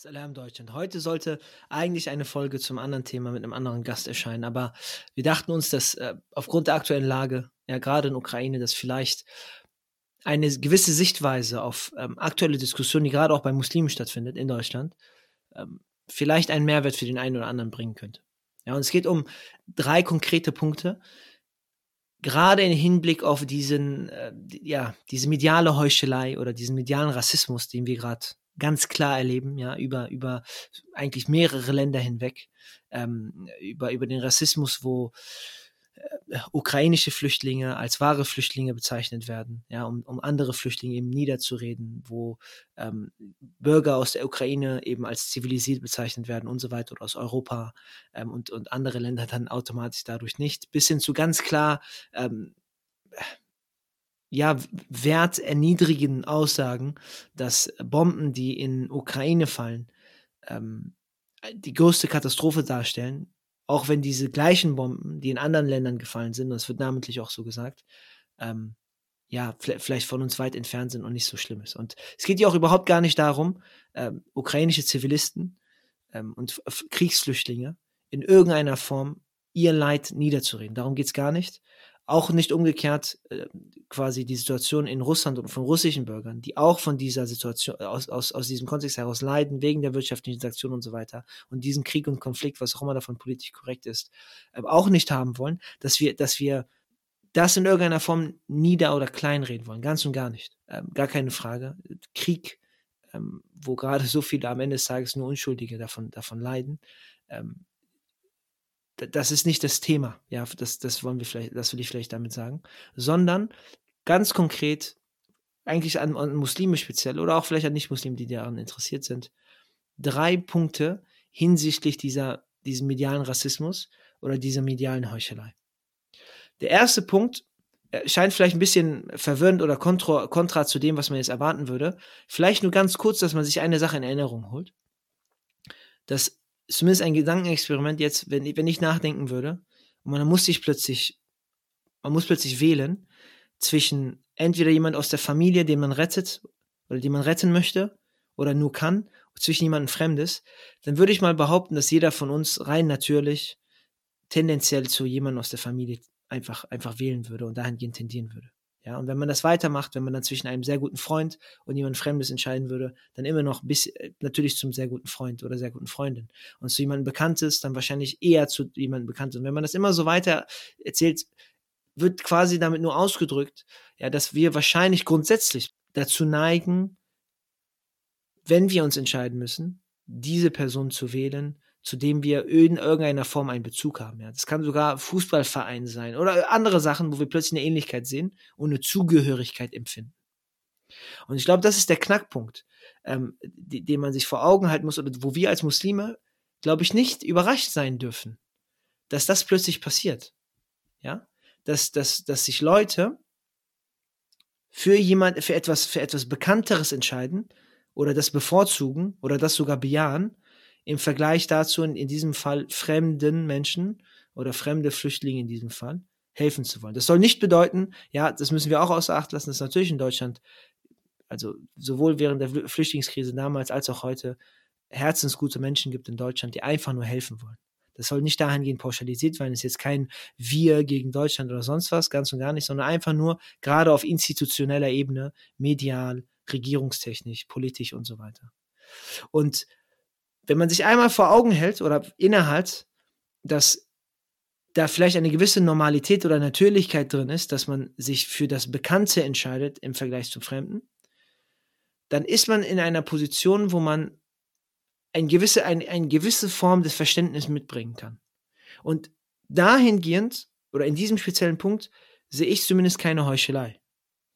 Salam Deutschland. Heute sollte eigentlich eine Folge zum anderen Thema mit einem anderen Gast erscheinen, aber wir dachten uns, dass äh, aufgrund der aktuellen Lage, ja gerade in Ukraine, dass vielleicht eine gewisse Sichtweise auf ähm, aktuelle Diskussionen, die gerade auch bei Muslimen stattfindet in Deutschland, ähm, vielleicht einen Mehrwert für den einen oder anderen bringen könnte. Ja, und es geht um drei konkrete Punkte, gerade im Hinblick auf diesen, äh, ja, diese mediale Heuchelei oder diesen medialen Rassismus, den wir gerade ganz klar erleben, ja, über, über eigentlich mehrere Länder hinweg, ähm, über, über den Rassismus, wo äh, ukrainische Flüchtlinge als wahre Flüchtlinge bezeichnet werden, ja, um, um andere Flüchtlinge eben niederzureden, wo ähm, Bürger aus der Ukraine eben als zivilisiert bezeichnet werden und so weiter oder aus Europa ähm, und, und andere Länder dann automatisch dadurch nicht, bis hin zu ganz klar ähm, ja, werterniedrigenden Aussagen, dass Bomben, die in Ukraine fallen, ähm, die größte Katastrophe darstellen, auch wenn diese gleichen Bomben, die in anderen Ländern gefallen sind, es wird namentlich auch so gesagt, ähm, ja, vielleicht von uns weit entfernt sind und nicht so schlimm ist. Und es geht ja auch überhaupt gar nicht darum, ähm, ukrainische Zivilisten ähm, und Kriegsflüchtlinge in irgendeiner Form ihr Leid niederzureden. Darum geht's gar nicht. Auch nicht umgekehrt äh, quasi die Situation in Russland und von russischen Bürgern, die auch von dieser Situation, aus, aus, aus diesem Kontext heraus leiden, wegen der wirtschaftlichen Sanktionen und so weiter und diesen Krieg und Konflikt, was auch immer davon politisch korrekt ist, äh, auch nicht haben wollen, dass wir, dass wir das in irgendeiner Form nieder- oder kleinreden wollen. Ganz und gar nicht. Ähm, gar keine Frage. Krieg, ähm, wo gerade so viele am Ende des Tages nur Unschuldige davon, davon leiden, ähm, das ist nicht das Thema, ja, das, das wollen wir vielleicht, das will ich vielleicht damit sagen, sondern ganz konkret, eigentlich an, an Muslime speziell oder auch vielleicht an Nicht-Muslime, die daran interessiert sind, drei Punkte hinsichtlich dieser, diesem medialen Rassismus oder dieser medialen Heuchelei. Der erste Punkt äh, scheint vielleicht ein bisschen verwirrend oder kontra, kontra zu dem, was man jetzt erwarten würde. Vielleicht nur ganz kurz, dass man sich eine Sache in Erinnerung holt. Das zumindest ein Gedankenexperiment jetzt, wenn, wenn ich nachdenken würde, und man muss sich plötzlich, man muss plötzlich wählen zwischen entweder jemand aus der Familie, den man rettet oder den man retten möchte oder nur kann, zwischen jemandem Fremdes, dann würde ich mal behaupten, dass jeder von uns rein natürlich tendenziell zu jemandem aus der Familie einfach, einfach wählen würde und dahingehend tendieren würde. Ja, und wenn man das weitermacht, wenn man dann zwischen einem sehr guten Freund und jemand Fremdes entscheiden würde, dann immer noch bis äh, natürlich zum sehr guten Freund oder sehr guten Freundin. Und zu jemandem Bekanntes, dann wahrscheinlich eher zu jemandem Bekanntes. Und wenn man das immer so weiter erzählt, wird quasi damit nur ausgedrückt, ja, dass wir wahrscheinlich grundsätzlich dazu neigen, wenn wir uns entscheiden müssen, diese Person zu wählen, zu dem wir in irgendeiner Form einen Bezug haben. Ja. Das kann sogar Fußballverein sein oder andere Sachen, wo wir plötzlich eine Ähnlichkeit sehen und eine Zugehörigkeit empfinden. Und ich glaube, das ist der Knackpunkt, ähm, den man sich vor Augen halten muss oder wo wir als Muslime, glaube ich, nicht überrascht sein dürfen, dass das plötzlich passiert. Ja, dass, dass, dass sich Leute für jemand, für etwas, für etwas Bekannteres entscheiden oder das bevorzugen oder das sogar bejahen im Vergleich dazu in, in diesem Fall fremden Menschen oder fremde Flüchtlinge in diesem Fall helfen zu wollen. Das soll nicht bedeuten, ja, das müssen wir auch außer Acht lassen, dass natürlich in Deutschland, also sowohl während der Flüchtlingskrise damals als auch heute, herzensgute Menschen gibt in Deutschland, die einfach nur helfen wollen. Das soll nicht dahingehend pauschalisiert werden. Es ist jetzt kein Wir gegen Deutschland oder sonst was, ganz und gar nicht, sondern einfach nur gerade auf institutioneller Ebene, medial, regierungstechnisch, politisch und so weiter. Und wenn man sich einmal vor Augen hält oder innehält, dass da vielleicht eine gewisse Normalität oder Natürlichkeit drin ist, dass man sich für das Bekannte entscheidet im Vergleich zum Fremden, dann ist man in einer Position, wo man ein gewisse, ein, eine gewisse Form des Verständnisses mitbringen kann. Und dahingehend, oder in diesem speziellen Punkt, sehe ich zumindest keine Heuchelei.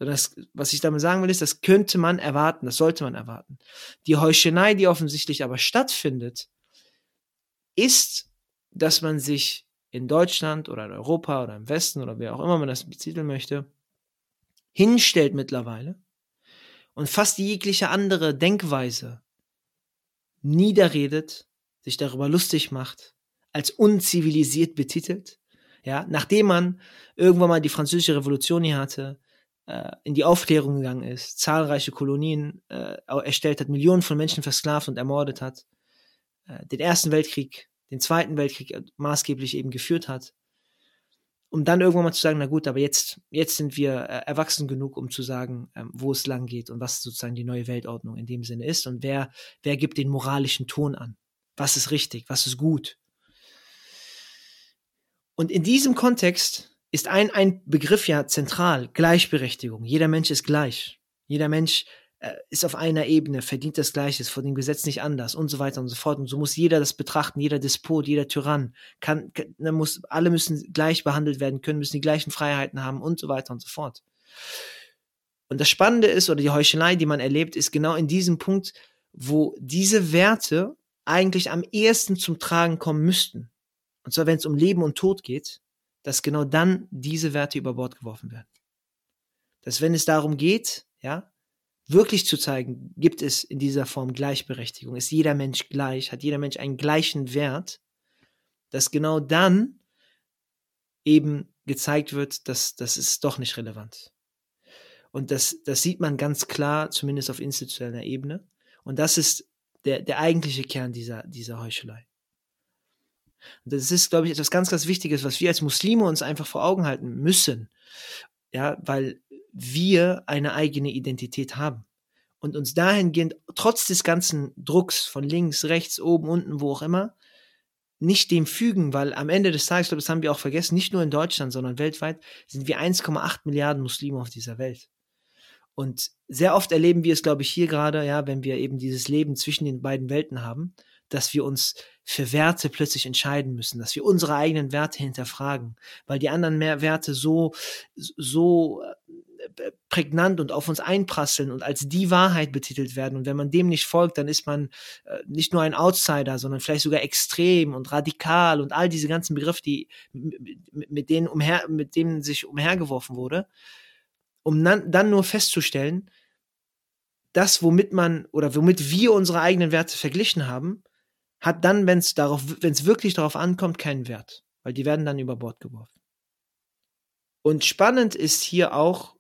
Das, was ich damit sagen will, ist, das könnte man erwarten, das sollte man erwarten. Die Heuchelei, die offensichtlich aber stattfindet, ist, dass man sich in Deutschland oder in Europa oder im Westen oder wer auch immer man das betiteln möchte, hinstellt mittlerweile und fast jegliche andere Denkweise niederredet, sich darüber lustig macht, als unzivilisiert betitelt, ja, nachdem man irgendwann mal die französische Revolution hier hatte, in die Aufklärung gegangen ist, zahlreiche Kolonien äh, erstellt hat, Millionen von Menschen versklavt und ermordet hat, äh, den Ersten Weltkrieg, den Zweiten Weltkrieg äh, maßgeblich eben geführt hat, um dann irgendwann mal zu sagen, na gut, aber jetzt, jetzt sind wir äh, erwachsen genug, um zu sagen, ähm, wo es lang geht und was sozusagen die neue Weltordnung in dem Sinne ist und wer, wer gibt den moralischen Ton an. Was ist richtig, was ist gut. Und in diesem Kontext ist ein, ein Begriff ja zentral, Gleichberechtigung. Jeder Mensch ist gleich. Jeder Mensch äh, ist auf einer Ebene, verdient das Gleiche, ist vor dem Gesetz nicht anders und so weiter und so fort. Und so muss jeder das betrachten, jeder Despot, jeder Tyrann. Kann, kann muss, alle müssen gleich behandelt werden können, müssen die gleichen Freiheiten haben und so weiter und so fort. Und das Spannende ist, oder die Heuchelei, die man erlebt, ist genau in diesem Punkt, wo diese Werte eigentlich am ehesten zum Tragen kommen müssten. Und zwar, wenn es um Leben und Tod geht, dass genau dann diese Werte über Bord geworfen werden. Dass wenn es darum geht, ja, wirklich zu zeigen, gibt es in dieser Form Gleichberechtigung, ist jeder Mensch gleich, hat jeder Mensch einen gleichen Wert, dass genau dann eben gezeigt wird, dass das ist doch nicht relevant. Und das, das sieht man ganz klar, zumindest auf institutioneller Ebene. Und das ist der, der eigentliche Kern dieser, dieser Heuchelei. Und das ist, glaube ich, etwas ganz, ganz Wichtiges, was wir als Muslime uns einfach vor Augen halten müssen. Ja, weil wir eine eigene Identität haben. Und uns dahingehend, trotz des ganzen Drucks von links, rechts, oben, unten, wo auch immer, nicht dem fügen, weil am Ende des Tages, glaube ich, das haben wir auch vergessen, nicht nur in Deutschland, sondern weltweit sind wir 1,8 Milliarden Muslime auf dieser Welt. Und sehr oft erleben wir es, glaube ich, hier gerade, ja, wenn wir eben dieses Leben zwischen den beiden Welten haben, dass wir uns für Werte plötzlich entscheiden müssen, dass wir unsere eigenen Werte hinterfragen, weil die anderen mehr Werte so, so äh, prägnant und auf uns einprasseln und als die Wahrheit betitelt werden. Und wenn man dem nicht folgt, dann ist man äh, nicht nur ein Outsider, sondern vielleicht sogar extrem und radikal und all diese ganzen Begriffe, die mit denen umher, mit denen sich umhergeworfen wurde, um dann, dann nur festzustellen, das, womit man oder womit wir unsere eigenen Werte verglichen haben, hat dann, wenn es darauf, wenn es wirklich darauf ankommt, keinen Wert, weil die werden dann über Bord geworfen. Und spannend ist hier auch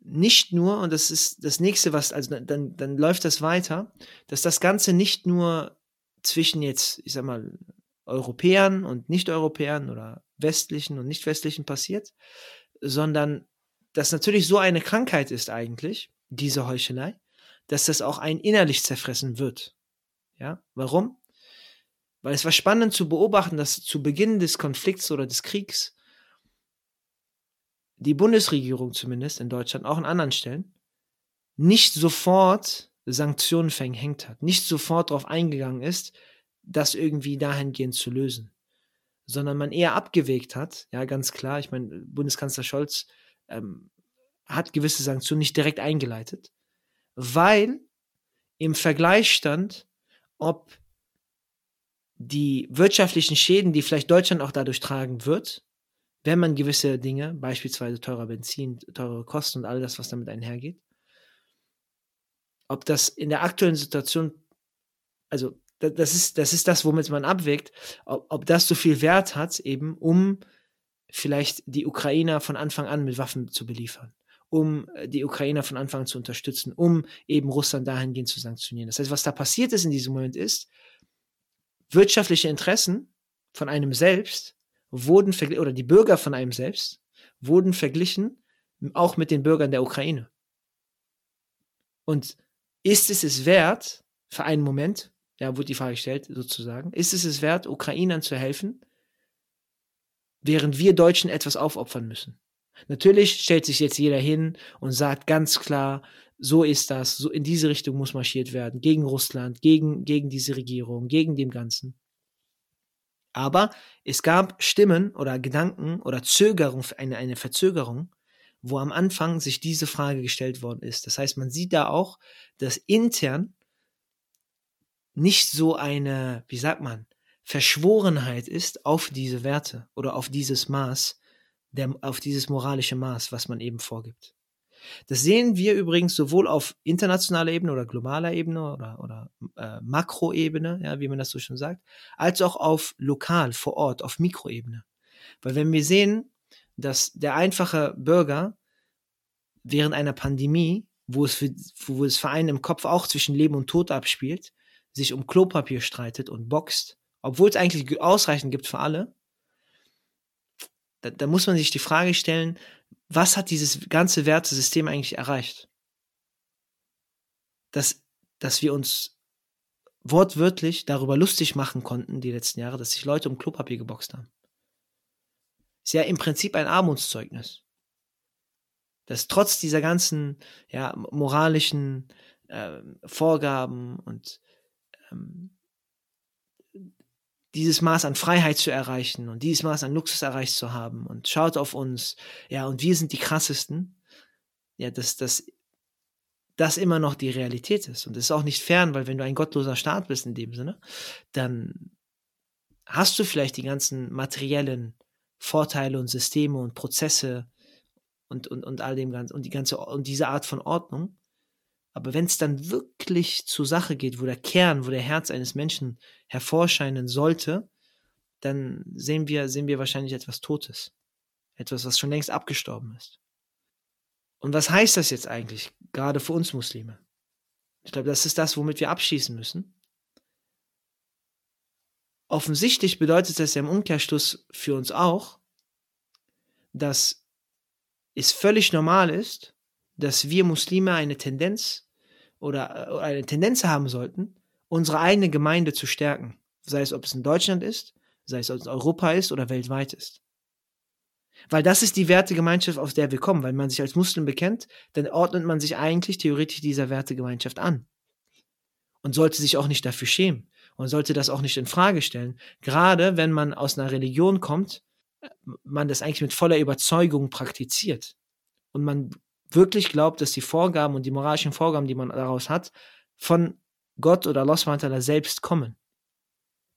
nicht nur, und das ist das nächste, was, also dann, dann läuft das weiter, dass das Ganze nicht nur zwischen jetzt, ich sag mal, Europäern und Nicht-Europäern oder westlichen und nicht-westlichen passiert, sondern dass natürlich so eine Krankheit ist eigentlich, diese Heuchelei, dass das auch ein innerlich zerfressen wird. Ja, warum? Weil es war spannend zu beobachten, dass zu Beginn des Konflikts oder des Kriegs die Bundesregierung zumindest in Deutschland, auch in anderen Stellen, nicht sofort Sanktionen verhängt hat, nicht sofort darauf eingegangen ist, das irgendwie dahingehend zu lösen, sondern man eher abgewegt hat, ja, ganz klar, ich meine, Bundeskanzler Scholz ähm, hat gewisse Sanktionen nicht direkt eingeleitet, weil im Vergleich stand, ob die wirtschaftlichen Schäden, die vielleicht Deutschland auch dadurch tragen wird, wenn man gewisse Dinge, beispielsweise teurer Benzin, teure Kosten und all das, was damit einhergeht, ob das in der aktuellen Situation, also das ist, das ist das, womit man abwägt, ob, ob das so viel Wert hat, eben um vielleicht die Ukrainer von Anfang an mit Waffen zu beliefern, um die Ukrainer von Anfang an zu unterstützen, um eben Russland dahingehend zu sanktionieren. Das heißt, was da passiert ist in diesem Moment ist, wirtschaftliche Interessen von einem selbst wurden verglichen, oder die Bürger von einem selbst wurden verglichen, auch mit den Bürgern der Ukraine. Und ist es es wert, für einen Moment, ja, wurde die Frage gestellt, sozusagen, ist es es wert, Ukrainern zu helfen, während wir Deutschen etwas aufopfern müssen? Natürlich stellt sich jetzt jeder hin und sagt ganz klar, so ist das, so in diese Richtung muss marschiert werden, gegen Russland, gegen, gegen diese Regierung, gegen dem Ganzen. Aber es gab Stimmen oder Gedanken oder Zögerung, eine, eine Verzögerung, wo am Anfang sich diese Frage gestellt worden ist. Das heißt, man sieht da auch, dass intern nicht so eine, wie sagt man, Verschworenheit ist auf diese Werte oder auf dieses Maß, der, auf dieses moralische Maß, was man eben vorgibt. Das sehen wir übrigens sowohl auf internationaler Ebene oder globaler Ebene oder, oder äh, Makroebene, ja, wie man das so schon sagt, als auch auf lokal, vor Ort, auf Mikroebene. Weil wenn wir sehen, dass der einfache Bürger während einer Pandemie, wo es für, wo es für einen im Kopf auch zwischen Leben und Tod abspielt, sich um Klopapier streitet und boxt, obwohl es eigentlich ausreichend gibt für alle, da, da muss man sich die Frage stellen, was hat dieses ganze Wertesystem eigentlich erreicht? Dass, dass wir uns wortwörtlich darüber lustig machen konnten, die letzten Jahre, dass sich Leute um Klopapier geboxt haben. Ist ja im Prinzip ein Armutszeugnis. Dass trotz dieser ganzen ja, moralischen äh, Vorgaben und ähm, dieses Maß an Freiheit zu erreichen und dieses Maß an Luxus erreicht zu haben und schaut auf uns, ja, und wir sind die krassesten, ja, dass das das immer noch die Realität ist. Und das ist auch nicht fern, weil wenn du ein gottloser Staat bist in dem Sinne, dann hast du vielleicht die ganzen materiellen Vorteile und Systeme und Prozesse und, und, und all dem ganzen und die ganze und diese Art von Ordnung. Aber wenn es dann wirklich zur Sache geht, wo der Kern, wo der Herz eines Menschen hervorscheinen sollte, dann sehen wir, sehen wir wahrscheinlich etwas Totes. Etwas, was schon längst abgestorben ist. Und was heißt das jetzt eigentlich, gerade für uns Muslime? Ich glaube, das ist das, womit wir abschließen müssen. Offensichtlich bedeutet das ja im Umkehrschluss für uns auch, dass es völlig normal ist, dass wir Muslime eine Tendenz oder äh, eine Tendenz haben sollten, unsere eigene Gemeinde zu stärken. Sei es, ob es in Deutschland ist, sei es, ob es in Europa ist oder weltweit ist. Weil das ist die Wertegemeinschaft, aus der wir kommen. Weil man sich als Muslim bekennt, dann ordnet man sich eigentlich theoretisch dieser Wertegemeinschaft an. Und sollte sich auch nicht dafür schämen. Und sollte das auch nicht in Frage stellen. Gerade wenn man aus einer Religion kommt, man das eigentlich mit voller Überzeugung praktiziert. Und man wirklich glaubt, dass die Vorgaben und die moralischen Vorgaben, die man daraus hat, von Gott oder Allah selbst kommen.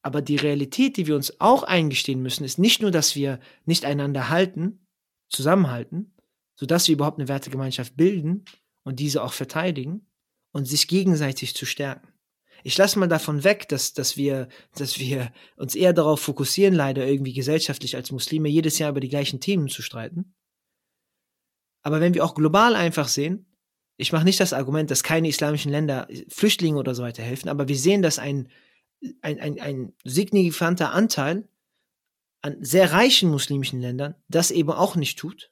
Aber die Realität, die wir uns auch eingestehen müssen, ist nicht nur, dass wir nicht einander halten, zusammenhalten, sodass wir überhaupt eine Wertegemeinschaft bilden und diese auch verteidigen und sich gegenseitig zu stärken. Ich lasse mal davon weg, dass, dass, wir, dass wir uns eher darauf fokussieren, leider irgendwie gesellschaftlich als Muslime jedes Jahr über die gleichen Themen zu streiten. Aber wenn wir auch global einfach sehen, ich mache nicht das Argument, dass keine islamischen Länder Flüchtlingen oder so weiter helfen, aber wir sehen, dass ein ein, ein, ein signifikanter Anteil an sehr reichen muslimischen Ländern das eben auch nicht tut.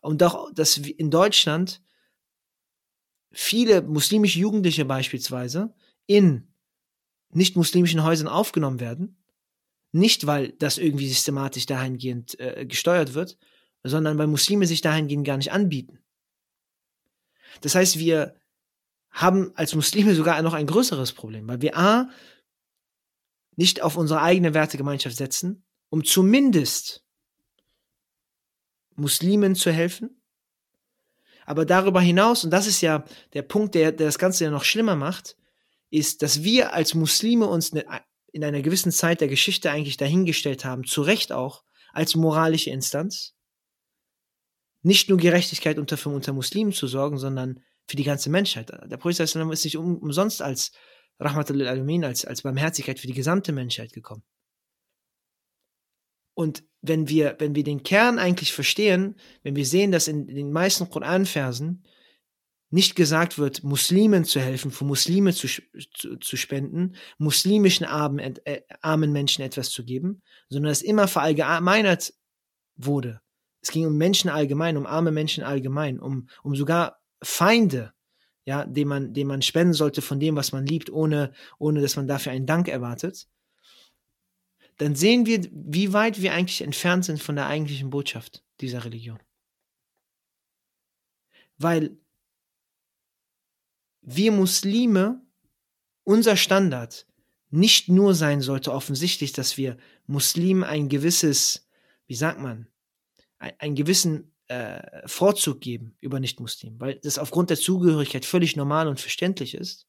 Und auch, dass in Deutschland viele muslimische Jugendliche beispielsweise in nicht-muslimischen Häusern aufgenommen werden. Nicht, weil das irgendwie systematisch dahingehend äh, gesteuert wird, sondern weil Muslime sich dahingehend gar nicht anbieten. Das heißt, wir haben als Muslime sogar noch ein größeres Problem, weil wir A, nicht auf unsere eigene Wertegemeinschaft setzen, um zumindest Muslimen zu helfen. Aber darüber hinaus, und das ist ja der Punkt, der, der das Ganze ja noch schlimmer macht, ist, dass wir als Muslime uns ne, in einer gewissen Zeit der Geschichte eigentlich dahingestellt haben, zu Recht auch, als moralische Instanz, nicht nur Gerechtigkeit unter, unter Muslimen zu sorgen, sondern für die ganze Menschheit. Der Prophet ist nicht umsonst als Rahmatul Alamin, als, als Barmherzigkeit für die gesamte Menschheit gekommen. Und wenn wir, wenn wir den Kern eigentlich verstehen, wenn wir sehen, dass in den meisten Koranversen nicht gesagt wird, Muslimen zu helfen, für Muslime zu, zu, zu spenden, muslimischen armen, äh, armen Menschen etwas zu geben, sondern es immer verallgemeinert wurde. Es ging um Menschen allgemein, um arme Menschen allgemein, um, um sogar Feinde ja, dem man, dem man spenden sollte von dem, was man liebt, ohne, ohne dass man dafür einen Dank erwartet, dann sehen wir, wie weit wir eigentlich entfernt sind von der eigentlichen Botschaft dieser Religion. Weil wir Muslime, unser Standard nicht nur sein sollte offensichtlich, dass wir Muslimen ein gewisses, wie sagt man, einen gewissen äh, Vorzug geben über Nicht-Muslim, weil das aufgrund der Zugehörigkeit völlig normal und verständlich ist.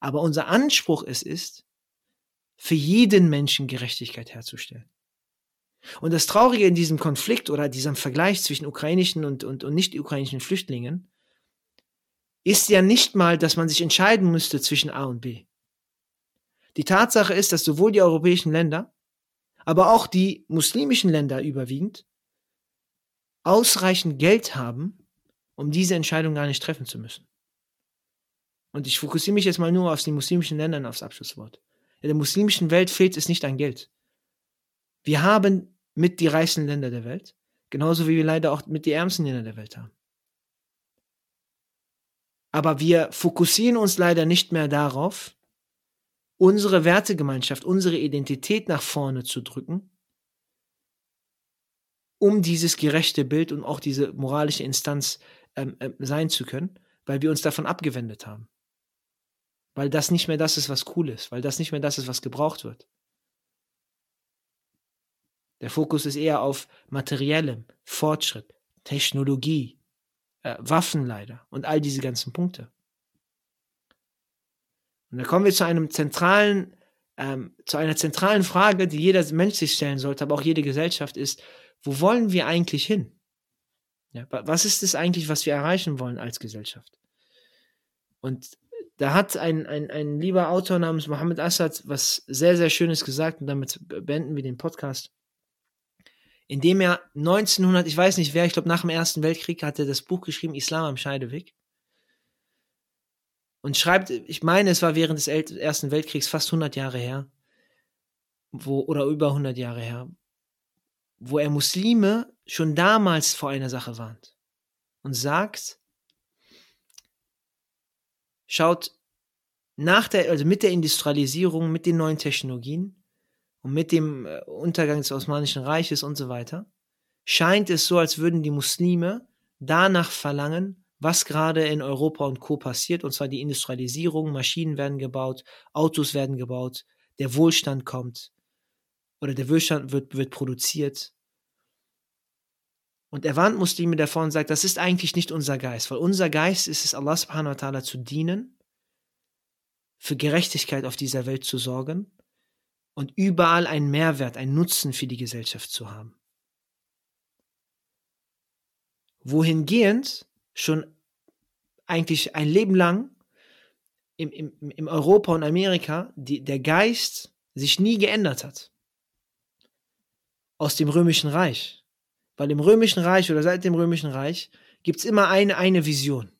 Aber unser Anspruch es ist, für jeden Menschen Gerechtigkeit herzustellen. Und das Traurige in diesem Konflikt oder diesem Vergleich zwischen ukrainischen und, und, und nicht-ukrainischen Flüchtlingen ist ja nicht mal, dass man sich entscheiden müsste zwischen A und B. Die Tatsache ist, dass sowohl die europäischen Länder, aber auch die muslimischen Länder überwiegend ausreichend Geld haben, um diese Entscheidung gar nicht treffen zu müssen. Und ich fokussiere mich jetzt mal nur auf die muslimischen Länder aufs Abschlusswort. In der muslimischen Welt fehlt es nicht an Geld. Wir haben mit die reichsten Länder der Welt, genauso wie wir leider auch mit die ärmsten Länder der Welt haben. Aber wir fokussieren uns leider nicht mehr darauf, unsere Wertegemeinschaft, unsere Identität nach vorne zu drücken, um dieses gerechte Bild und auch diese moralische Instanz ähm, äh, sein zu können, weil wir uns davon abgewendet haben. Weil das nicht mehr das ist, was cool ist, weil das nicht mehr das ist, was gebraucht wird. Der Fokus ist eher auf materiellem, Fortschritt, Technologie, äh, Waffen leider und all diese ganzen Punkte. Und da kommen wir zu einem zentralen, ähm, zu einer zentralen Frage, die jeder Mensch sich stellen sollte, aber auch jede Gesellschaft ist, wo wollen wir eigentlich hin? Ja, was ist es eigentlich, was wir erreichen wollen als Gesellschaft? Und da hat ein, ein, ein lieber Autor namens Mohammed Assad was sehr, sehr Schönes gesagt und damit beenden wir den Podcast. Indem er 1900, ich weiß nicht wer, ich glaube nach dem Ersten Weltkrieg hat er das Buch geschrieben, Islam am Scheideweg. Und schreibt, ich meine, es war während des Ersten Weltkriegs fast 100 Jahre her, wo, oder über 100 Jahre her, wo er Muslime schon damals vor einer Sache warnt und sagt, schaut, nach der, also mit der Industrialisierung, mit den neuen Technologien und mit dem äh, Untergang des Osmanischen Reiches und so weiter, scheint es so, als würden die Muslime danach verlangen, was gerade in Europa und Co. passiert, und zwar die Industrialisierung, Maschinen werden gebaut, Autos werden gebaut, der Wohlstand kommt oder der Wohlstand wird, wird produziert. Und er warnt Muslime davor und sagt, das ist eigentlich nicht unser Geist, weil unser Geist ist es, Allah subhanahu wa ta'ala zu dienen, für Gerechtigkeit auf dieser Welt zu sorgen und überall einen Mehrwert, einen Nutzen für die Gesellschaft zu haben. Wohingehend schon eigentlich ein Leben lang im, im, im Europa und Amerika die, der Geist sich nie geändert hat. Aus dem Römischen Reich. Weil im Römischen Reich oder seit dem Römischen Reich gibt es immer eine, eine Vision.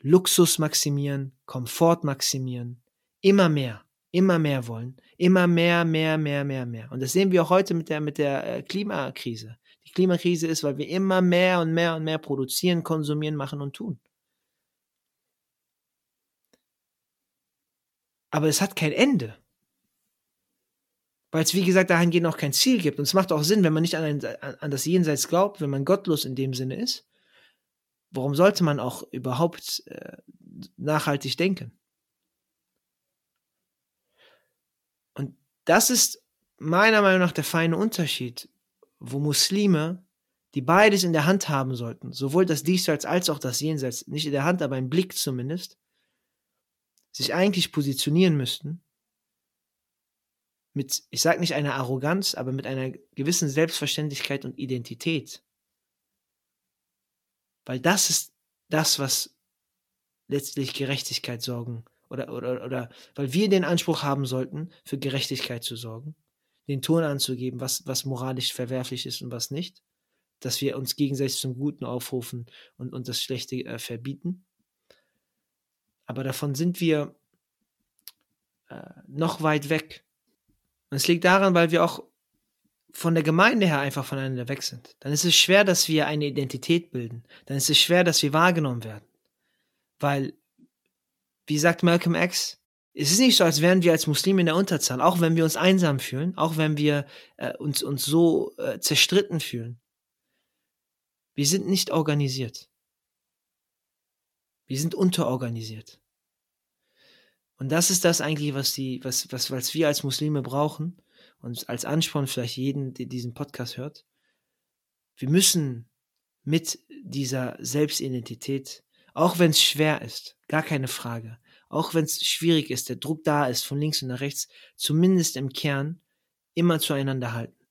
Luxus maximieren, Komfort maximieren, immer mehr, immer mehr wollen, immer mehr, mehr, mehr, mehr, mehr. Und das sehen wir auch heute mit der, mit der äh, Klimakrise. Die Klimakrise ist, weil wir immer mehr und mehr und mehr produzieren, konsumieren, machen und tun. Aber es hat kein Ende weil es, wie gesagt, dahingehend auch kein Ziel gibt. Und es macht auch Sinn, wenn man nicht an, ein, an das Jenseits glaubt, wenn man gottlos in dem Sinne ist, warum sollte man auch überhaupt äh, nachhaltig denken? Und das ist meiner Meinung nach der feine Unterschied, wo Muslime, die beides in der Hand haben sollten, sowohl das Diesseits als auch das Jenseits, nicht in der Hand, aber im Blick zumindest, sich eigentlich positionieren müssten mit, ich sage nicht einer Arroganz, aber mit einer gewissen Selbstverständlichkeit und Identität. Weil das ist das, was letztlich Gerechtigkeit sorgen oder, oder, oder weil wir den Anspruch haben sollten, für Gerechtigkeit zu sorgen, den Ton anzugeben, was, was moralisch verwerflich ist und was nicht, dass wir uns gegenseitig zum Guten aufrufen und, und das Schlechte äh, verbieten. Aber davon sind wir äh, noch weit weg. Und es liegt daran, weil wir auch von der Gemeinde her einfach voneinander weg sind. Dann ist es schwer, dass wir eine Identität bilden. Dann ist es schwer, dass wir wahrgenommen werden. Weil, wie sagt Malcolm X, es ist nicht so, als wären wir als Muslime in der Unterzahl, auch wenn wir uns einsam fühlen, auch wenn wir äh, uns, uns so äh, zerstritten fühlen. Wir sind nicht organisiert. Wir sind unterorganisiert. Und das ist das eigentlich, was die, was, was, was wir als Muslime brauchen und als Ansporn vielleicht jeden, der diesen Podcast hört. Wir müssen mit dieser Selbstidentität, auch wenn es schwer ist, gar keine Frage, auch wenn es schwierig ist, der Druck da ist von links und nach rechts, zumindest im Kern immer zueinander halten,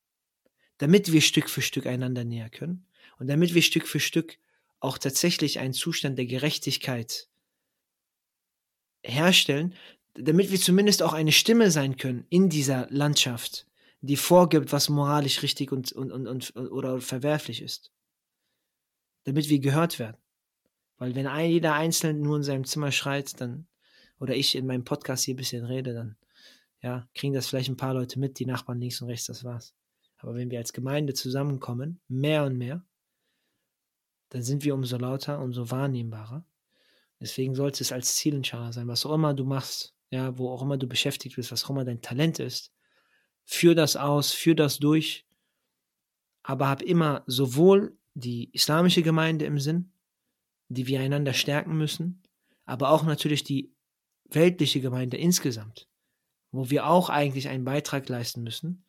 damit wir Stück für Stück einander näher können und damit wir Stück für Stück auch tatsächlich einen Zustand der Gerechtigkeit herstellen, damit wir zumindest auch eine Stimme sein können in dieser Landschaft, die vorgibt, was moralisch richtig und, und, und, und oder verwerflich ist. Damit wir gehört werden. Weil wenn ein, jeder Einzelne nur in seinem Zimmer schreit, dann, oder ich in meinem Podcast hier ein bisschen rede, dann ja, kriegen das vielleicht ein paar Leute mit, die Nachbarn links und rechts, das war's. Aber wenn wir als Gemeinde zusammenkommen, mehr und mehr, dann sind wir umso lauter, umso wahrnehmbarer. Deswegen sollte es als Ziel inshallah sein, was auch immer du machst, ja, wo auch immer du beschäftigt bist, was auch immer dein Talent ist, führ das aus, führ das durch, aber hab immer sowohl die islamische Gemeinde im Sinn, die wir einander stärken müssen, aber auch natürlich die weltliche Gemeinde insgesamt, wo wir auch eigentlich einen Beitrag leisten müssen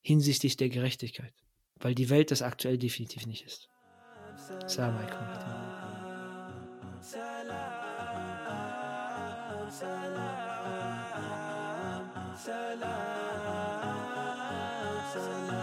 hinsichtlich der Gerechtigkeit, weil die Welt das aktuell definitiv nicht ist. Assalamu alaikum. Salam, salam, salam.